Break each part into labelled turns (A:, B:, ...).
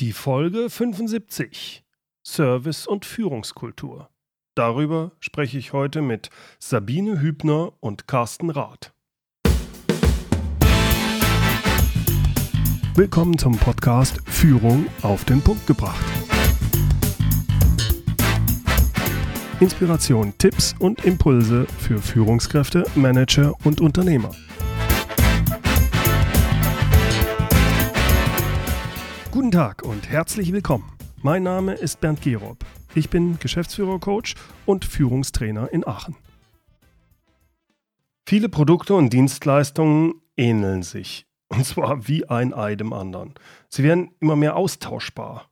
A: Die Folge 75 Service und Führungskultur. Darüber spreche ich heute mit Sabine Hübner und Carsten Rath. Willkommen zum Podcast Führung auf den Punkt gebracht. Inspiration, Tipps und Impulse für Führungskräfte, Manager und Unternehmer. Guten Tag und herzlich willkommen. Mein Name ist Bernd Gerob. Ich bin Geschäftsführer-Coach und Führungstrainer in Aachen. Viele Produkte und Dienstleistungen ähneln sich. Und zwar wie ein Ei dem anderen. Sie werden immer mehr austauschbar.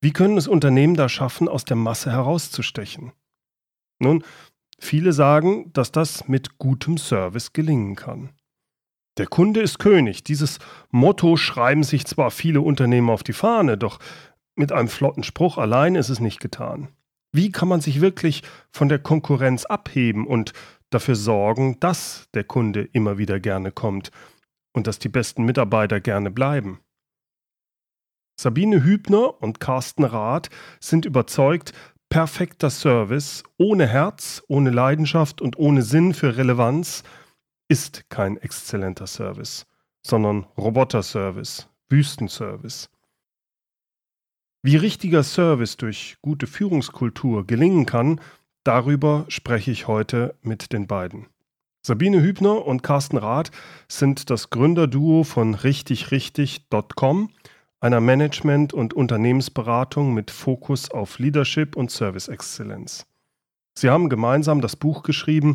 A: Wie können es Unternehmen da schaffen, aus der Masse herauszustechen? Nun, viele sagen, dass das mit gutem Service gelingen kann. Der Kunde ist König. Dieses Motto schreiben sich zwar viele Unternehmen auf die Fahne, doch mit einem flotten Spruch allein ist es nicht getan. Wie kann man sich wirklich von der Konkurrenz abheben und dafür sorgen, dass der Kunde immer wieder gerne kommt und dass die besten Mitarbeiter gerne bleiben? Sabine Hübner und Carsten Rath sind überzeugt, perfekter Service ohne Herz, ohne Leidenschaft und ohne Sinn für Relevanz – ist kein exzellenter Service, sondern Roboter-Service, Wüstenservice. Wie richtiger Service durch gute Führungskultur gelingen kann, darüber spreche ich heute mit den beiden. Sabine Hübner und Carsten Rath sind das Gründerduo von richtigrichtig.com, einer Management- und Unternehmensberatung mit Fokus auf Leadership und Service Exzellenz. Sie haben gemeinsam das Buch geschrieben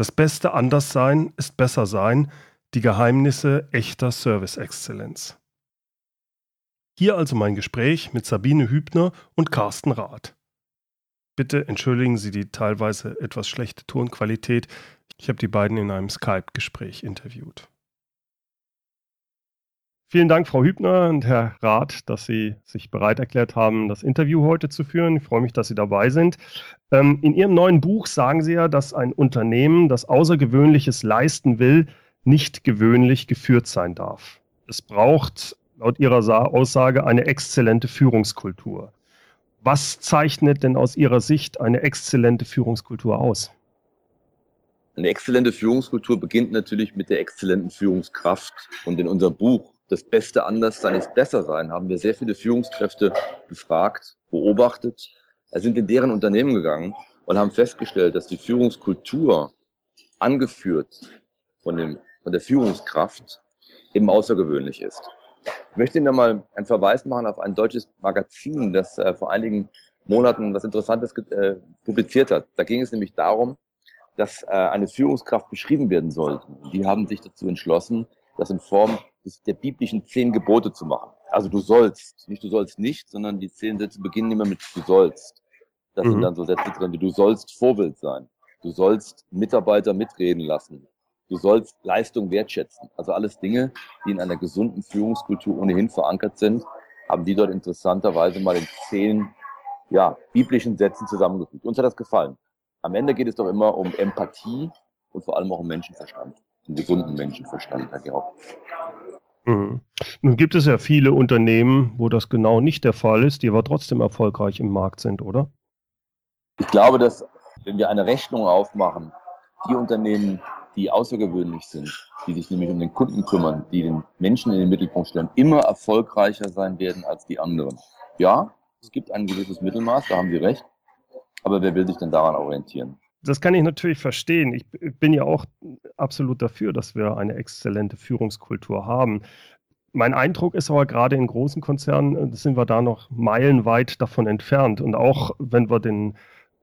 A: das beste Anderssein ist besser sein, die Geheimnisse echter Service-Exzellenz. Hier also mein Gespräch mit Sabine Hübner und Carsten Rath. Bitte entschuldigen Sie die teilweise etwas schlechte Tonqualität. Ich habe die beiden in einem Skype-Gespräch interviewt. Vielen Dank, Frau Hübner und Herr Rath, dass Sie sich bereit erklärt haben, das Interview heute zu führen. Ich freue mich, dass Sie dabei sind. Ähm, in Ihrem neuen Buch sagen Sie ja, dass ein Unternehmen, das Außergewöhnliches leisten will, nicht gewöhnlich geführt sein darf. Es braucht laut Ihrer Aussage eine exzellente Führungskultur. Was zeichnet denn aus Ihrer Sicht eine exzellente Führungskultur aus?
B: Eine exzellente Führungskultur beginnt natürlich mit der exzellenten Führungskraft. Und in unserem Buch das beste Anderssein ist besser sein, haben wir sehr viele Führungskräfte befragt, beobachtet, sind in deren Unternehmen gegangen und haben festgestellt, dass die Führungskultur angeführt von, dem, von der Führungskraft eben außergewöhnlich ist. Ich möchte Ihnen da mal einen Verweis machen auf ein deutsches Magazin, das äh, vor einigen Monaten was Interessantes äh, publiziert hat. Da ging es nämlich darum, dass äh, eine Führungskraft beschrieben werden sollte. Die haben sich dazu entschlossen, das in Form der biblischen zehn Gebote zu machen. Also du sollst, nicht du sollst nicht, sondern die zehn Sätze beginnen immer mit du sollst. Das mhm. sind dann so Sätze drin wie du sollst Vorbild sein. Du sollst Mitarbeiter mitreden lassen. Du sollst Leistung wertschätzen. Also alles Dinge, die in einer gesunden Führungskultur ohnehin verankert sind, haben die dort interessanterweise mal in zehn ja, biblischen Sätzen zusammengefügt. Uns hat das gefallen. Am Ende geht es doch immer um Empathie und vor allem auch um Menschenverstand. Um gesunden Menschenverstand, Herr Georg.
A: Mhm. Nun gibt es ja viele Unternehmen, wo das genau nicht der Fall ist, die aber trotzdem erfolgreich im Markt sind, oder?
B: Ich glaube, dass wenn wir eine Rechnung aufmachen, die Unternehmen, die außergewöhnlich sind, die sich nämlich um den Kunden kümmern, die den Menschen in den Mittelpunkt stellen, immer erfolgreicher sein werden als die anderen. Ja, es gibt ein gewisses Mittelmaß, da haben Sie recht. Aber wer will sich denn daran orientieren?
A: Das kann ich natürlich verstehen. Ich bin ja auch absolut dafür, dass wir eine exzellente Führungskultur haben. Mein Eindruck ist aber gerade in großen Konzernen äh, sind wir da noch meilenweit davon entfernt. Und auch wenn wir den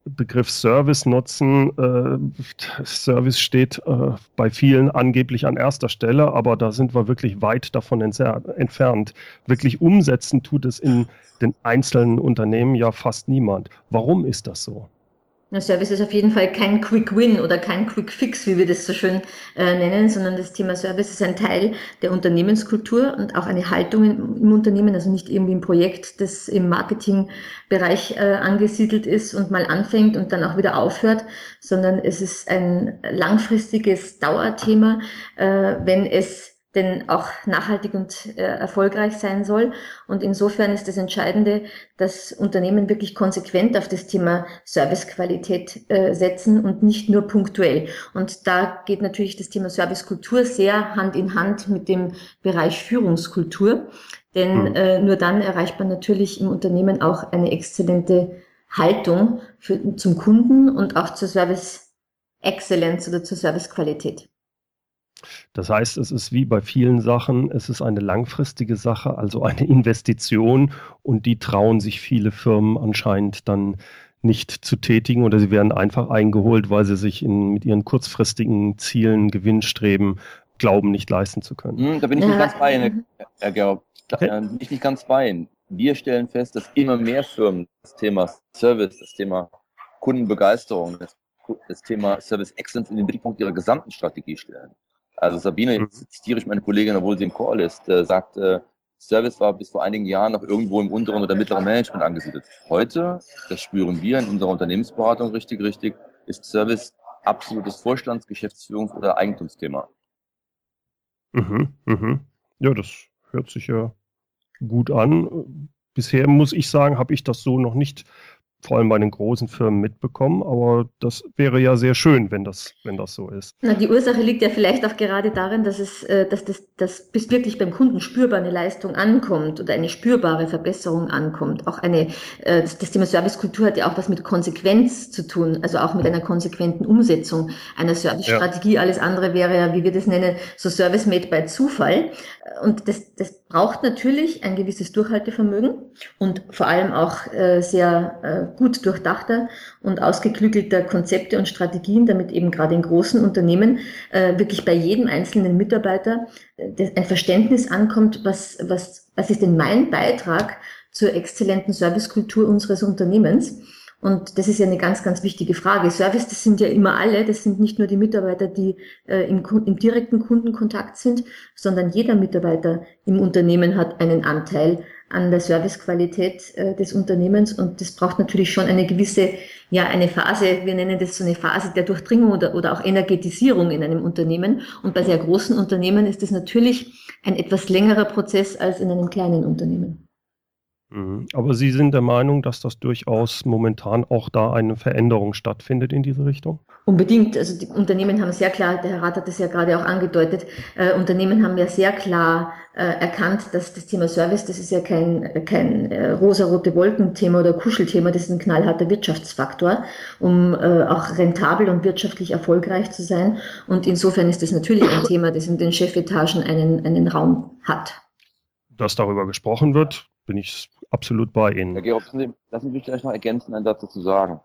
A: Begriff Service nutzen, äh, Service steht äh, bei vielen angeblich an erster Stelle, aber da sind wir wirklich weit davon entfernt. Wirklich umsetzen tut es in den einzelnen Unternehmen ja fast niemand. Warum ist das so?
C: Der Service ist auf jeden Fall kein Quick Win oder kein Quick Fix, wie wir das so schön äh, nennen, sondern das Thema Service ist ein Teil der Unternehmenskultur und auch eine Haltung im, im Unternehmen, also nicht irgendwie ein Projekt, das im Marketingbereich äh, angesiedelt ist und mal anfängt und dann auch wieder aufhört, sondern es ist ein langfristiges Dauerthema, äh, wenn es denn auch nachhaltig und äh, erfolgreich sein soll. Und insofern ist das Entscheidende, dass Unternehmen wirklich konsequent auf das Thema Servicequalität äh, setzen und nicht nur punktuell. Und da geht natürlich das Thema Servicekultur sehr Hand in Hand mit dem Bereich Führungskultur. Denn mhm. äh, nur dann erreicht man natürlich im Unternehmen auch eine exzellente Haltung für, zum Kunden und auch zur Service Excellence oder zur Servicequalität.
A: Das heißt, es ist wie bei vielen Sachen, es ist eine langfristige Sache, also eine Investition und die trauen sich viele Firmen anscheinend dann nicht zu tätigen oder sie werden einfach eingeholt, weil sie sich in, mit ihren kurzfristigen Zielen, Gewinnstreben glauben, nicht leisten zu können.
B: Hm, da bin ich nicht ganz bei Ihnen, Herr Gerb. Da okay. bin ich nicht ganz bei Ihnen. Wir stellen fest, dass immer mehr Firmen das Thema Service, das Thema Kundenbegeisterung, das, das Thema Service Excellence in den Mittelpunkt ihrer gesamten Strategie stellen. Also Sabine, mhm. jetzt zitiere ich meine Kollegin, obwohl sie im Call ist, äh, sagt, äh, Service war bis vor einigen Jahren noch irgendwo im unteren oder mittleren Management angesiedelt. Heute, das spüren wir in unserer Unternehmensberatung richtig, richtig, ist Service absolutes Vorstands-, Geschäftsführungs- oder Eigentumsthema.
A: Mhm, mhm. Ja, das hört sich ja gut an. Bisher muss ich sagen, habe ich das so noch nicht vor allem bei den großen Firmen mitbekommen. Aber das wäre ja sehr schön, wenn das, wenn das so ist.
C: Na, die Ursache liegt ja vielleicht auch gerade darin, dass es, äh, dass das, dass bis wirklich beim Kunden spürbar eine Leistung ankommt oder eine spürbare Verbesserung ankommt. Auch eine, äh, das, das Thema Servicekultur hat ja auch was mit Konsequenz zu tun, also auch mit einer konsequenten Umsetzung einer Servicestrategie. Ja. Alles andere wäre ja, wie wir das nennen, so Service made by Zufall. Und das, das braucht natürlich ein gewisses Durchhaltevermögen und vor allem auch äh, sehr äh, gut durchdachter und ausgeklügelter Konzepte und Strategien, damit eben gerade in großen Unternehmen äh, wirklich bei jedem einzelnen Mitarbeiter äh, ein Verständnis ankommt, was, was, was ist denn mein Beitrag zur exzellenten Servicekultur unseres Unternehmens und das ist ja eine ganz, ganz wichtige Frage. Service, das sind ja immer alle, das sind nicht nur die Mitarbeiter, die äh, im, im direkten Kundenkontakt sind, sondern jeder Mitarbeiter im Unternehmen hat einen Anteil an der Servicequalität äh, des Unternehmens und das braucht natürlich schon eine gewisse, ja, eine Phase, wir nennen das so eine Phase der Durchdringung oder, oder auch Energetisierung in einem Unternehmen. Und bei sehr großen Unternehmen ist das natürlich ein etwas längerer Prozess als in einem kleinen Unternehmen.
A: Mhm. Aber Sie sind der Meinung, dass das durchaus momentan auch da eine Veränderung stattfindet in diese Richtung?
C: Unbedingt. Also die Unternehmen haben sehr klar, der Herr Rath hat es ja gerade auch angedeutet, äh, Unternehmen haben ja sehr klar äh, erkannt, dass das Thema Service, das ist ja kein, kein äh, rosa-rote Wolkenthema oder Kuschelthema, das ist ein knallharter Wirtschaftsfaktor, um äh, auch rentabel und wirtschaftlich erfolgreich zu sein. Und insofern ist das natürlich ein Thema, das in den Chefetagen einen, einen Raum hat.
A: Dass darüber gesprochen wird, bin ich absolut bei Ihnen.
B: Herr Georg, lassen Sie mich vielleicht noch ergänzen, einen Satz dazu sagen.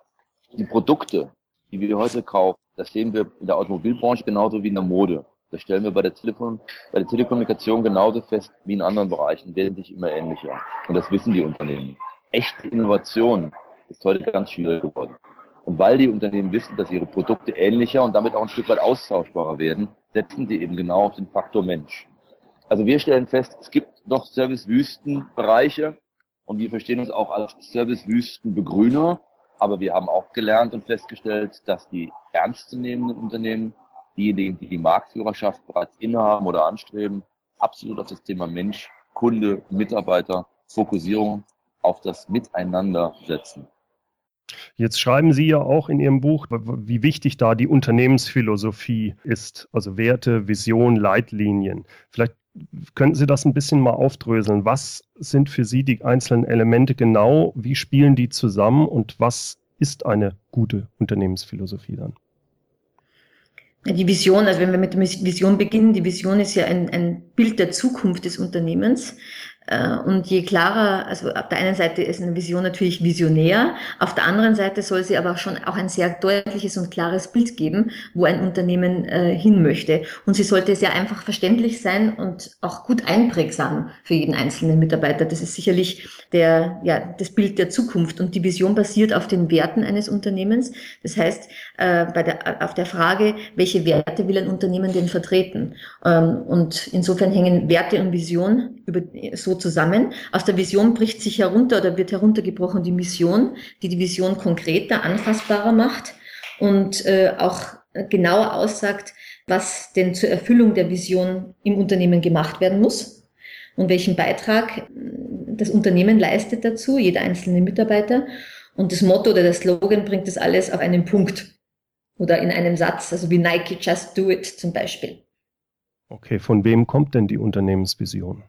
B: Die Produkte, die wir heute kaufen, das sehen wir in der Automobilbranche genauso wie in der Mode. Das stellen wir bei der, Telefon, bei der Telekommunikation genauso fest wie in anderen Bereichen, werden sich immer ähnlicher. Und das wissen die Unternehmen. Echte Innovation ist heute ganz schwierig geworden. Und weil die Unternehmen wissen, dass ihre Produkte ähnlicher und damit auch ein Stück weit austauschbarer werden, setzen sie eben genau auf den Faktor Mensch. Also wir stellen fest, es gibt noch Service-Wüsten-Bereiche, und wir verstehen uns auch als Servicewüstenbegrüner. Aber wir haben auch gelernt und festgestellt, dass die ernstzunehmenden Unternehmen, diejenigen, die die Marktführerschaft bereits innehaben oder anstreben, absolut auf das Thema Mensch, Kunde, Mitarbeiter, Fokussierung auf das Miteinander setzen.
A: Jetzt schreiben Sie ja auch in Ihrem Buch, wie wichtig da die Unternehmensphilosophie ist, also Werte, Vision, Leitlinien. Vielleicht könnten Sie das ein bisschen mal aufdröseln? Was sind für Sie die einzelnen Elemente genau? Wie spielen die zusammen und was ist eine gute Unternehmensphilosophie dann?
C: Die Vision, also wenn wir mit der Vision beginnen, die Vision ist ja ein, ein Bild der Zukunft des Unternehmens. Äh, und je klarer, also auf der einen Seite ist eine Vision natürlich visionär, auf der anderen Seite soll sie aber auch schon auch ein sehr deutliches und klares Bild geben, wo ein Unternehmen äh, hin möchte. Und sie sollte sehr einfach verständlich sein und auch gut einprägsam für jeden einzelnen Mitarbeiter. Das ist sicherlich der, ja, das Bild der Zukunft. Und die Vision basiert auf den Werten eines Unternehmens. Das heißt, äh, bei der, auf der Frage, welche Werte will ein Unternehmen denn vertreten? Ähm, und insofern hängen Werte und Vision über, so zusammen. Aus der Vision bricht sich herunter oder wird heruntergebrochen die Mission, die die Vision konkreter, anfassbarer macht und äh, auch genauer aussagt, was denn zur Erfüllung der Vision im Unternehmen gemacht werden muss und welchen Beitrag das Unternehmen leistet dazu, jeder einzelne Mitarbeiter. Und das Motto oder der Slogan bringt das alles auf einen Punkt oder in einem Satz, also wie Nike Just Do It zum Beispiel.
A: Okay, von wem kommt denn die Unternehmensvision?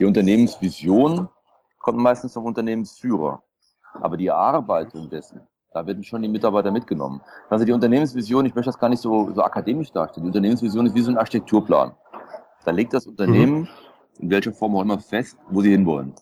B: Die Unternehmensvision kommt meistens vom Unternehmensführer. Aber die Erarbeitung dessen, da werden schon die Mitarbeiter mitgenommen. Also die Unternehmensvision, ich möchte das gar nicht so, so akademisch darstellen. Die Unternehmensvision ist wie so ein Architekturplan. Da legt das Unternehmen mhm. in welcher Form auch immer fest, wo sie hinwollen.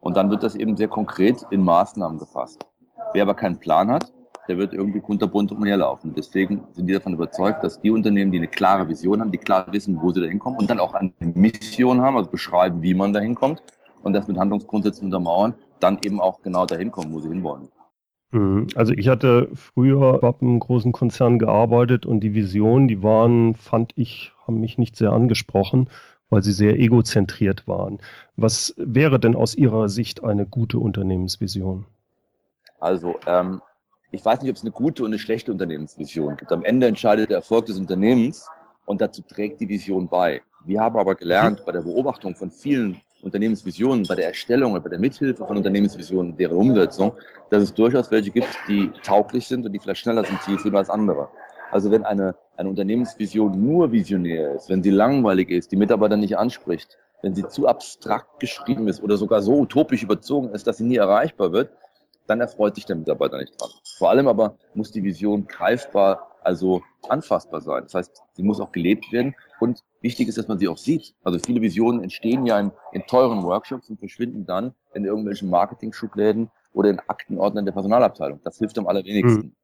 B: Und dann wird das eben sehr konkret in Maßnahmen gefasst. Wer aber keinen Plan hat, der wird irgendwie kunterbunt umherlaufen. Deswegen sind die davon überzeugt, dass die Unternehmen, die eine klare Vision haben, die klar wissen, wo sie da hinkommen und dann auch eine Mission haben, also beschreiben, wie man da hinkommt und das mit Handlungsgrundsätzen untermauern, dann eben auch genau dahin kommen, wo sie hinwollen.
A: Mhm. Also ich hatte früher bei einem großen Konzern gearbeitet und die Visionen, die waren, fand ich, haben mich nicht sehr angesprochen, weil sie sehr egozentriert waren. Was wäre denn aus Ihrer Sicht eine gute Unternehmensvision?
B: Also ähm, ich weiß nicht, ob es eine gute und eine schlechte Unternehmensvision gibt. Am Ende entscheidet der Erfolg des Unternehmens und dazu trägt die Vision bei. Wir haben aber gelernt bei der Beobachtung von vielen Unternehmensvisionen, bei der Erstellung oder bei der Mithilfe von Unternehmensvisionen, deren Umsetzung, dass es durchaus welche gibt, die tauglich sind und die vielleicht schneller zum Ziel führen als andere. Also wenn eine, eine Unternehmensvision nur visionär ist, wenn sie langweilig ist, die Mitarbeiter nicht anspricht, wenn sie zu abstrakt geschrieben ist oder sogar so utopisch überzogen ist, dass sie nie erreichbar wird, dann erfreut sich der Mitarbeiter nicht dran. Vor allem aber muss die Vision greifbar, also anfassbar sein. Das heißt, sie muss auch gelebt werden und wichtig ist, dass man sie auch sieht. Also viele Visionen entstehen ja in, in teuren Workshops und verschwinden dann in irgendwelchen Marketing-Schubläden oder in Aktenordnern der Personalabteilung. Das hilft am allerwenigsten. Mhm.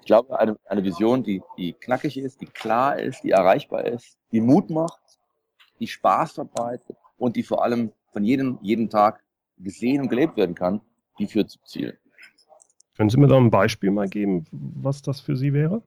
B: Ich glaube, eine, eine Vision, die, die knackig ist, die klar ist, die erreichbar ist, die Mut macht, die Spaß verbreitet und die vor allem von jedem, jeden Tag gesehen und gelebt werden kann, die führt zum Ziel.
A: Können Sie mir da ein Beispiel mal geben, was das für Sie wäre?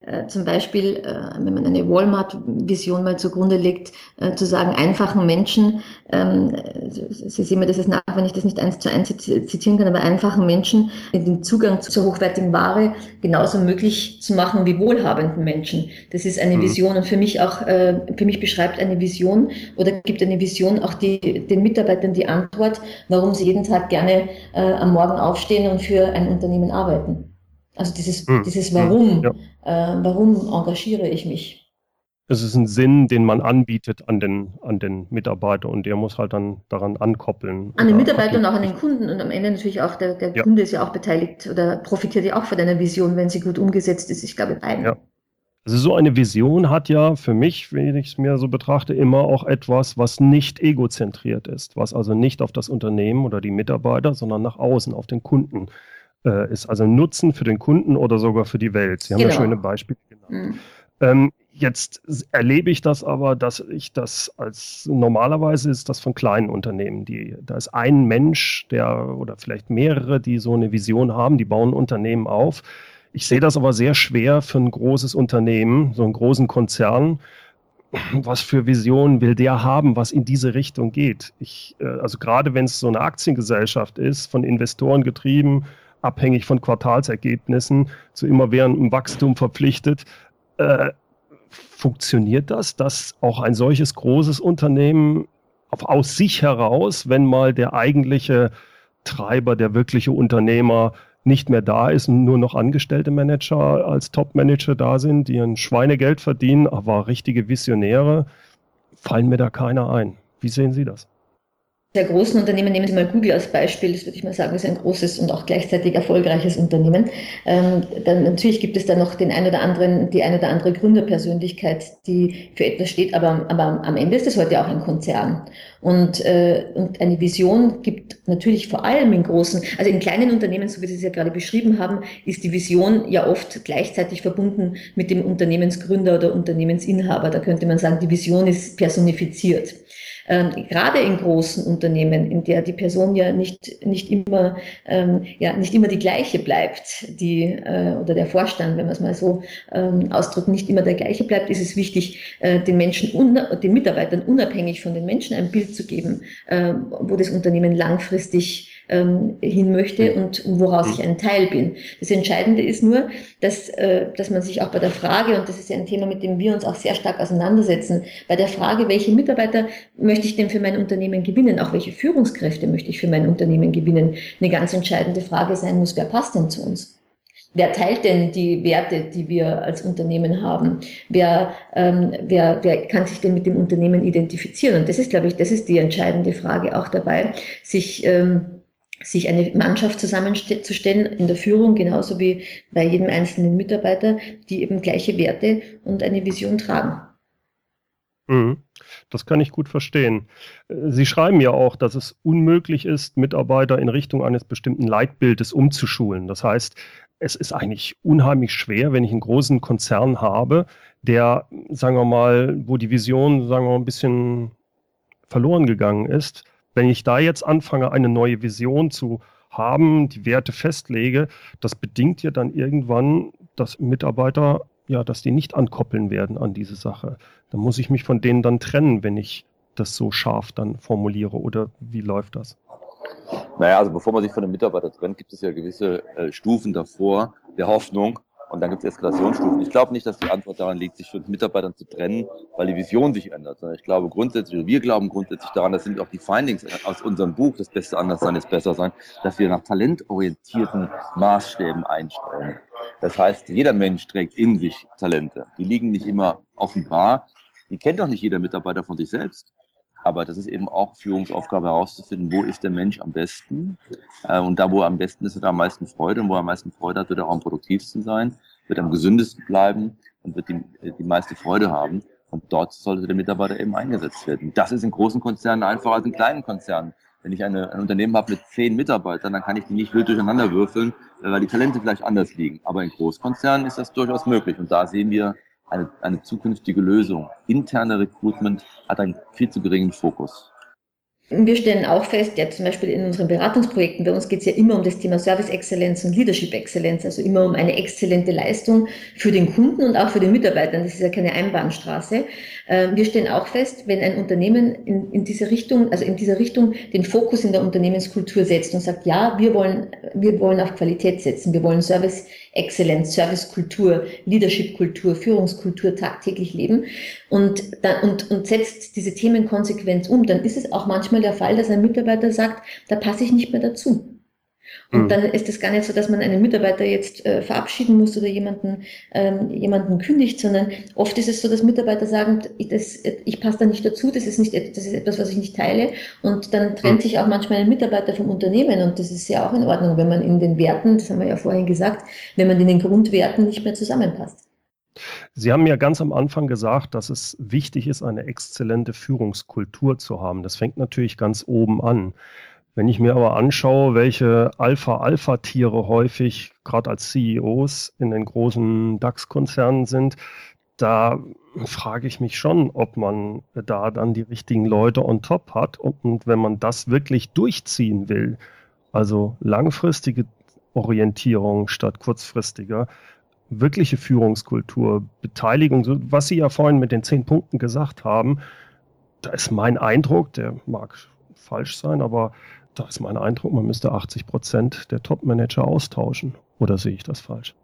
C: Äh, zum Beispiel, äh, wenn man eine Walmart-Vision mal zugrunde legt, äh, zu sagen, einfachen Menschen, Sie sehen mir das jetzt nach, wenn ich das nicht eins zu eins zitieren kann, aber einfachen Menschen den Zugang zur hochwertigen Ware genauso möglich zu machen wie wohlhabenden Menschen. Das ist eine mhm. Vision und für mich auch, für mich beschreibt eine Vision oder gibt eine Vision auch die, den Mitarbeitern die Antwort, warum sie jeden Tag gerne am Morgen aufstehen und für ein Unternehmen arbeiten. Also dieses, hm. dieses hm. Warum, ja. äh, warum engagiere ich mich?
A: Es ist ein Sinn, den man anbietet an den, an den Mitarbeiter und der muss halt dann daran ankoppeln.
C: An den Mitarbeiter und auch an den Kunden und am Ende natürlich auch der, der ja. Kunde ist ja auch beteiligt oder profitiert ja auch von deiner Vision, wenn sie gut umgesetzt ist. Ich glaube, beiden. Ja.
A: Also so eine Vision hat ja für mich, wenn ich es mir so betrachte, immer auch etwas, was nicht egozentriert ist, was also nicht auf das Unternehmen oder die Mitarbeiter, sondern nach außen, auf den Kunden äh, ist. Also Nutzen für den Kunden oder sogar für die Welt. Sie haben genau. ja schöne Beispiele genannt. Mhm. Ähm, jetzt erlebe ich das aber, dass ich das als normalerweise ist das von kleinen Unternehmen. Die, da ist ein Mensch, der oder vielleicht mehrere, die so eine Vision haben, die bauen Unternehmen auf. Ich sehe das aber sehr schwer für ein großes Unternehmen, so einen großen Konzern. Was für Visionen will der haben, was in diese Richtung geht? Ich, äh, also gerade wenn es so eine Aktiengesellschaft ist, von Investoren getrieben, abhängig von Quartalsergebnissen zu immerwährendem Wachstum verpflichtet. Äh, funktioniert das, dass auch ein solches großes Unternehmen aus sich heraus, wenn mal der eigentliche Treiber, der wirkliche Unternehmer nicht mehr da ist und nur noch angestellte Manager als Top-Manager da sind, die ein Schweinegeld verdienen, aber richtige Visionäre, fallen mir da keiner ein. Wie sehen Sie das?
C: Sehr großen Unternehmen, nehmen Sie mal Google als Beispiel, das würde ich mal sagen, ist ein großes und auch gleichzeitig erfolgreiches Unternehmen. Ähm, dann natürlich gibt es da noch den ein oder anderen, die eine oder andere Gründerpersönlichkeit, die für etwas steht, aber, aber am Ende ist es heute auch ein Konzern. Und, äh, und eine Vision gibt natürlich vor allem in großen, also in kleinen Unternehmen, so wie Sie es ja gerade beschrieben haben, ist die Vision ja oft gleichzeitig verbunden mit dem Unternehmensgründer oder Unternehmensinhaber. Da könnte man sagen, die Vision ist personifiziert ähm, gerade in großen Unternehmen, in der die Person ja nicht, nicht immer, ähm, ja, nicht immer die gleiche bleibt, die, äh, oder der Vorstand, wenn man es mal so ähm, ausdrückt, nicht immer der gleiche bleibt, ist es wichtig, äh, den Menschen, den Mitarbeitern unabhängig von den Menschen ein Bild zu geben, äh, wo das Unternehmen langfristig ähm, hin möchte und woraus ich ein Teil bin. Das Entscheidende ist nur, dass, äh, dass man sich auch bei der Frage, und das ist ja ein Thema, mit dem wir uns auch sehr stark auseinandersetzen, bei der Frage, welche Mitarbeiter möchte ich denn für mein Unternehmen gewinnen, auch welche Führungskräfte möchte ich für mein Unternehmen gewinnen, eine ganz entscheidende Frage sein muss, wer passt denn zu uns? Wer teilt denn die Werte, die wir als Unternehmen haben? Wer, ähm, wer, wer kann sich denn mit dem Unternehmen identifizieren? Und das ist, glaube ich, das ist die entscheidende Frage auch dabei, sich, ähm, sich eine Mannschaft zusammenzustellen in der Führung, genauso wie bei jedem einzelnen Mitarbeiter, die eben gleiche Werte und eine Vision tragen.
A: Mhm. Das kann ich gut verstehen. Sie schreiben ja auch, dass es unmöglich ist, Mitarbeiter in Richtung eines bestimmten Leitbildes umzuschulen. Das heißt, es ist eigentlich unheimlich schwer, wenn ich einen großen Konzern habe, der, sagen wir mal, wo die Vision, sagen wir mal, ein bisschen verloren gegangen ist. Wenn ich da jetzt anfange, eine neue Vision zu haben, die Werte festlege, das bedingt ja dann irgendwann, dass Mitarbeiter, ja, dass die nicht ankoppeln werden an diese Sache. Dann muss ich mich von denen dann trennen, wenn ich das so scharf dann formuliere. Oder wie läuft das?
B: Naja, also bevor man sich von einem Mitarbeiter trennt, gibt es ja gewisse äh, Stufen davor der Hoffnung und dann gibt es Eskalationsstufen. Ich glaube nicht, dass die Antwort daran liegt, sich von Mitarbeitern zu trennen, weil die Vision sich ändert. Sondern ich glaube grundsätzlich, wir glauben grundsätzlich daran, das sind auch die Findings aus unserem Buch, das Beste anders sein ist besser sein, dass wir nach talentorientierten Maßstäben einstellen. Das heißt, jeder Mensch trägt in sich Talente. Die liegen nicht immer offenbar. Die kennt auch nicht jeder Mitarbeiter von sich selbst. Aber das ist eben auch Führungsaufgabe herauszufinden, wo ist der Mensch am besten. Äh, und da, wo er am besten ist, hat er am meisten Freude. Und wo er am meisten Freude hat, wird er auch am produktivsten sein, wird am gesündesten bleiben und wird die, die meiste Freude haben. Und dort sollte der Mitarbeiter eben eingesetzt werden. Das ist in großen Konzernen einfacher als in kleinen Konzernen. Wenn ich eine, ein Unternehmen habe mit zehn Mitarbeitern, dann kann ich die nicht wild durcheinander würfeln, weil die Talente vielleicht anders liegen. Aber in Großkonzernen ist das durchaus möglich. Und da sehen wir eine, eine zukünftige Lösung. Interne Recruitment hat einen viel zu geringen Fokus.
C: Wir stellen auch fest, ja zum Beispiel in unseren Beratungsprojekten, bei uns geht es ja immer um das Thema Service Exzellenz und Leadership Exzellenz, also immer um eine exzellente Leistung für den Kunden und auch für den Mitarbeitern. Das ist ja keine Einbahnstraße. Ähm, wir stellen auch fest, wenn ein Unternehmen in, in diese Richtung, also in dieser Richtung den Fokus in der Unternehmenskultur setzt und sagt, ja, wir wollen, wir wollen auf Qualität setzen, wir wollen Service Exzellenz, Servicekultur, Leadershipkultur, Führungskultur tagtäglich leben und, und, und setzt diese Themen konsequent um, dann ist es auch manchmal der Fall, dass ein Mitarbeiter sagt, da passe ich nicht mehr dazu. Und mhm. dann ist es gar nicht so, dass man einen Mitarbeiter jetzt äh, verabschieden muss oder jemanden, ähm, jemanden kündigt, sondern oft ist es so, dass Mitarbeiter sagen, ich, das, ich passe da nicht dazu, das ist, nicht, das ist etwas, was ich nicht teile. Und dann trennt mhm. sich auch manchmal ein Mitarbeiter vom Unternehmen und das ist ja auch in Ordnung, wenn man in den Werten, das haben wir ja vorhin gesagt, wenn man in den Grundwerten nicht mehr zusammenpasst.
A: Sie haben ja ganz am Anfang gesagt, dass es wichtig ist, eine exzellente Führungskultur zu haben. Das fängt natürlich ganz oben an. Wenn ich mir aber anschaue, welche Alpha-Alpha-Tiere häufig gerade als CEOs in den großen DAX-Konzernen sind, da frage ich mich schon, ob man da dann die richtigen Leute on top hat. Und, und wenn man das wirklich durchziehen will, also langfristige Orientierung statt kurzfristiger, wirkliche Führungskultur, Beteiligung, was Sie ja vorhin mit den zehn Punkten gesagt haben, da ist mein Eindruck, der mag falsch sein, aber da ist mein Eindruck, man müsste 80 Prozent der Top-Manager austauschen. Oder sehe ich das falsch?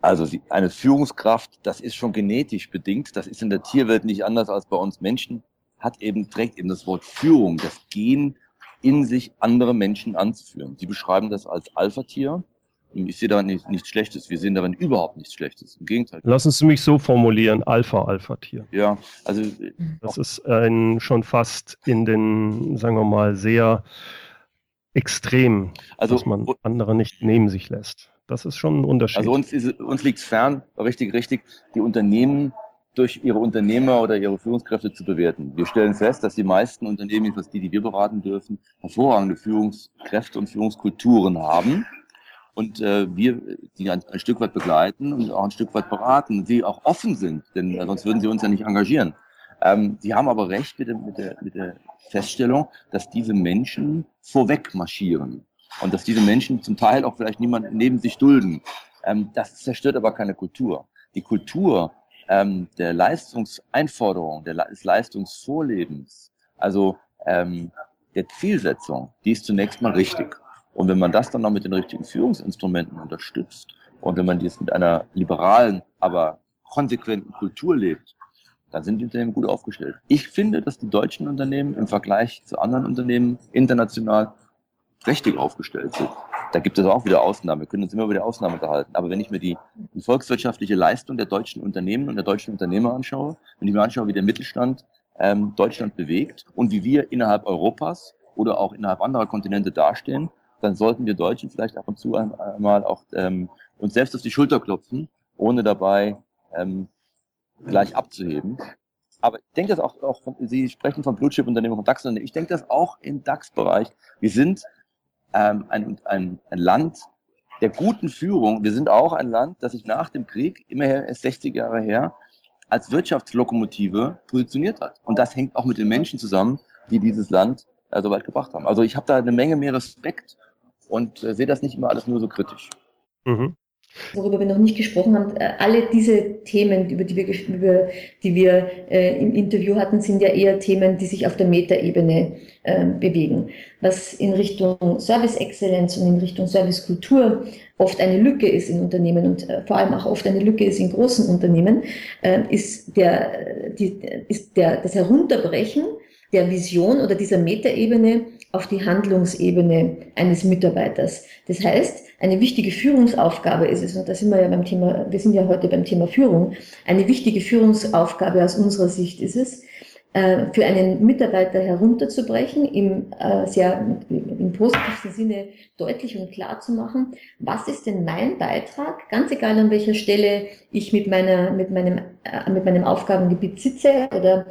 B: Also eine Führungskraft, das ist schon genetisch bedingt. Das ist in der Tierwelt nicht anders als bei uns Menschen. Hat eben, trägt eben das Wort Führung, das Gen in sich, andere Menschen anzuführen. Sie beschreiben das als Alpha-Tier. Ich sehe daran nicht, nichts Schlechtes. Wir sehen darin überhaupt nichts Schlechtes. Im Gegenteil.
A: Lassen Sie mich so formulieren: Alpha-Alpha-Tier.
B: Ja, also.
A: Das ist ein schon fast in den, sagen wir mal, sehr extrem, also, dass man andere nicht neben sich lässt. Das ist schon ein Unterschied.
B: Also uns, uns liegt es fern, richtig, richtig, die Unternehmen durch ihre Unternehmer oder ihre Führungskräfte zu bewerten. Wir stellen fest, dass die meisten Unternehmen, was die, die wir beraten dürfen, hervorragende Führungskräfte und Führungskulturen haben. Und äh, wir die ein, ein Stück weit begleiten und auch ein Stück weit beraten, die auch offen sind, denn sonst würden sie uns ja nicht engagieren. Ähm, Sie haben aber recht mit, dem, mit, der, mit der Feststellung, dass diese Menschen vorweg marschieren und dass diese Menschen zum Teil auch vielleicht niemanden neben sich dulden. Ähm, das zerstört aber keine Kultur. Die Kultur ähm, der Leistungseinforderung, der, des Leistungsvorlebens, also ähm, der Zielsetzung, die ist zunächst mal richtig. Und wenn man das dann noch mit den richtigen Führungsinstrumenten unterstützt und wenn man dies mit einer liberalen, aber konsequenten Kultur lebt, dann sind die Unternehmen gut aufgestellt. Ich finde, dass die deutschen Unternehmen im Vergleich zu anderen Unternehmen international richtig aufgestellt sind. Da gibt es auch wieder Ausnahmen. Wir können uns immer über die Ausnahmen unterhalten. Aber wenn ich mir die, die volkswirtschaftliche Leistung der deutschen Unternehmen und der deutschen Unternehmer anschaue, wenn ich mir anschaue, wie der Mittelstand ähm, Deutschland bewegt und wie wir innerhalb Europas oder auch innerhalb anderer Kontinente dastehen, dann sollten wir Deutschen vielleicht ab und zu einmal auch ähm, uns selbst auf die Schulter klopfen, ohne dabei ähm, gleich abzuheben. Aber ich denke das auch, auch von, Sie sprechen von Blue Chip Unternehmen, von DAX-Unternehmen. Ich denke das auch im DAX-Bereich. Wir sind ähm, ein, ein, ein Land der guten Führung. Wir sind auch ein Land, das sich nach dem Krieg, immerhin erst 60 Jahre her, als Wirtschaftslokomotive positioniert hat. Und das hängt auch mit den Menschen zusammen, die dieses Land äh, so weit gebracht haben. Also ich habe da eine Menge mehr Respekt und äh, sehe das nicht immer alles nur so kritisch.
C: Mhm worüber wir noch nicht gesprochen haben, äh, alle diese Themen, über die wir, über die wir äh, im Interview hatten, sind ja eher Themen, die sich auf der Metaebene äh, bewegen. Was in Richtung Service Excellence und in Richtung Service Kultur oft eine Lücke ist in Unternehmen und äh, vor allem auch oft eine Lücke ist in großen Unternehmen, äh, ist, der, die, ist der, das Herunterbrechen der Vision oder dieser Metaebene auf die Handlungsebene eines Mitarbeiters. Das heißt, eine wichtige Führungsaufgabe ist es, und da sind wir ja beim Thema, wir sind ja heute beim Thema Führung, eine wichtige Führungsaufgabe aus unserer Sicht ist es, äh, für einen Mitarbeiter herunterzubrechen, ihm äh, sehr im positivsten Sinne deutlich und klar zu machen, was ist denn mein Beitrag, ganz egal an welcher Stelle ich mit meiner, mit meinem, äh, mit meinem Aufgabengebiet sitze oder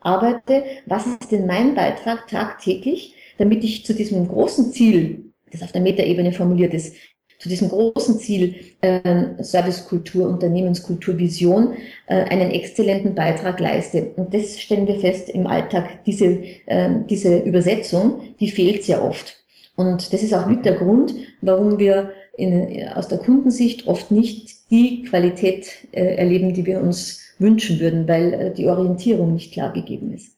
C: arbeite, was ist denn mein Beitrag tagtäglich, damit ich zu diesem großen Ziel, das auf der Metaebene formuliert ist, zu diesem großen Ziel äh, Servicekultur, Unternehmenskultur, Vision äh, einen exzellenten Beitrag leiste. Und das stellen wir fest im Alltag, diese, äh, diese Übersetzung, die fehlt sehr oft. Und das ist auch mit der Grund, warum wir in, aus der Kundensicht oft nicht die Qualität äh, erleben, die wir uns wünschen würden, weil äh, die Orientierung nicht klar gegeben ist.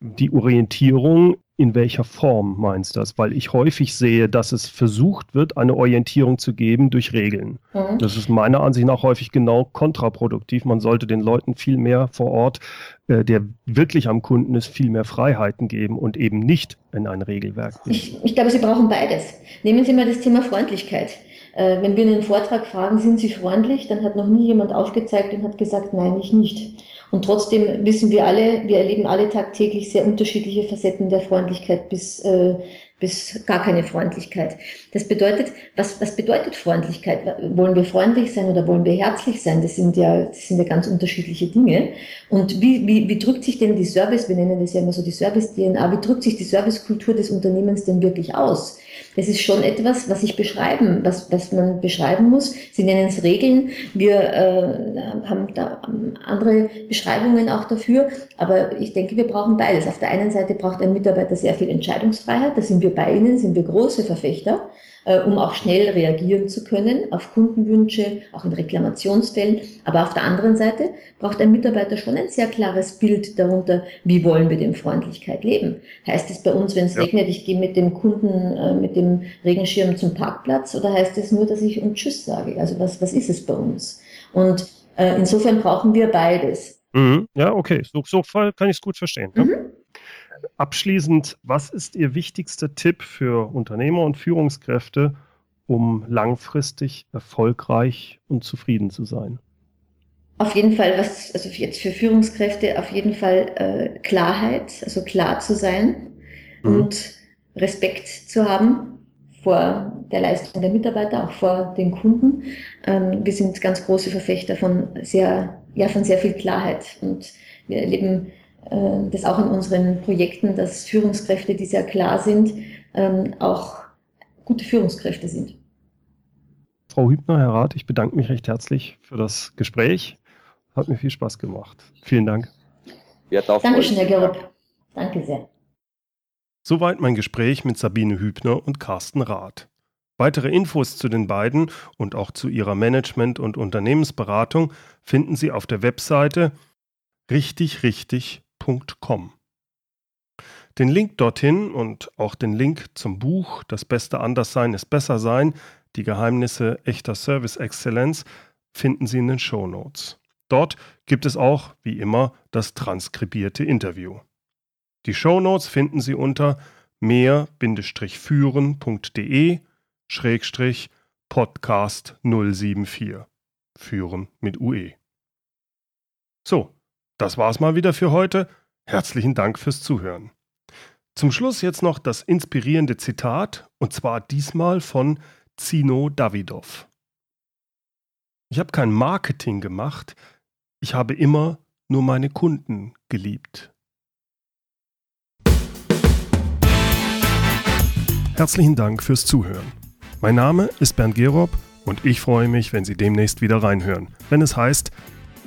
A: Die Orientierung in welcher Form meinst du das? Weil ich häufig sehe, dass es versucht wird, eine Orientierung zu geben durch Regeln. Mhm. Das ist meiner Ansicht nach häufig genau kontraproduktiv. Man sollte den Leuten viel mehr vor Ort, äh, der wirklich am Kunden ist, viel mehr Freiheiten geben und eben nicht in ein Regelwerk.
C: Ich, ich glaube, Sie brauchen beides. Nehmen Sie mal das Thema Freundlichkeit. Äh, wenn wir in den Vortrag fragen, sind Sie freundlich, dann hat noch nie jemand aufgezeigt und hat gesagt, nein, ich nicht. Und trotzdem wissen wir alle, wir erleben alle tagtäglich sehr unterschiedliche Facetten der Freundlichkeit bis, äh, bis gar keine Freundlichkeit. Das bedeutet, was, was bedeutet Freundlichkeit? Wollen wir freundlich sein oder wollen wir herzlich sein? Das sind ja, das sind ja ganz unterschiedliche Dinge. Und wie, wie, wie drückt sich denn die Service, wir nennen das ja immer so die Service-DNA, wie drückt sich die Servicekultur des Unternehmens denn wirklich aus? Das ist schon etwas, was ich beschreiben, was, was man beschreiben muss. Sie nennen es Regeln. Wir äh, haben da andere Beschreibungen auch dafür. Aber ich denke, wir brauchen beides. Auf der einen Seite braucht ein Mitarbeiter sehr viel Entscheidungsfreiheit. Da sind wir bei Ihnen, sind wir große Verfechter um auch schnell reagieren zu können auf Kundenwünsche, auch in Reklamationsfällen. Aber auf der anderen Seite braucht ein Mitarbeiter schon ein sehr klares Bild darunter, wie wollen wir denn Freundlichkeit leben. Heißt es bei uns, wenn es ja. regnet, ich gehe mit dem Kunden äh, mit dem Regenschirm zum Parkplatz oder heißt es nur, dass ich um Tschüss sage? Also was, was ist es bei uns? Und äh, insofern brauchen wir beides.
A: Mhm. Ja, okay. So, so kann ich es gut verstehen. Mhm. Ja? Abschließend, was ist Ihr wichtigster Tipp für Unternehmer und Führungskräfte, um langfristig erfolgreich und zufrieden zu sein?
C: Auf jeden Fall, was, also jetzt für Führungskräfte, auf jeden Fall äh, Klarheit, also klar zu sein mhm. und Respekt zu haben vor der Leistung der Mitarbeiter, auch vor den Kunden. Ähm, wir sind ganz große Verfechter von sehr, ja, von sehr viel Klarheit und wir erleben das auch in unseren Projekten, dass Führungskräfte, die sehr klar sind, ähm, auch gute Führungskräfte sind.
A: Frau Hübner, Herr Rath, ich bedanke mich recht herzlich für das Gespräch. Hat mir viel Spaß gemacht. Vielen Dank.
C: Ja, Dankeschön, Herr Gerob. Danke sehr.
A: Soweit mein Gespräch mit Sabine Hübner und Carsten Rath. Weitere Infos zu den beiden und auch zu ihrer Management- und Unternehmensberatung finden Sie auf der Webseite richtig richtig Den Link dorthin und auch den Link zum Buch Das beste Anderssein ist besser sein, die Geheimnisse echter Service-Exzellenz finden Sie in den Show Notes. Dort gibt es auch, wie immer, das transkribierte Interview. Die Show Notes finden Sie unter mehr-führen.de Podcast 074. Führen mit UE. So, das war's mal wieder für heute. Herzlichen Dank fürs Zuhören. Zum Schluss jetzt noch das inspirierende Zitat, und zwar diesmal von Zino Davidov. Ich habe kein Marketing gemacht, ich habe immer nur meine Kunden geliebt. Herzlichen Dank fürs Zuhören. Mein Name ist Bernd Gerob und ich freue mich, wenn Sie demnächst wieder reinhören, wenn es heißt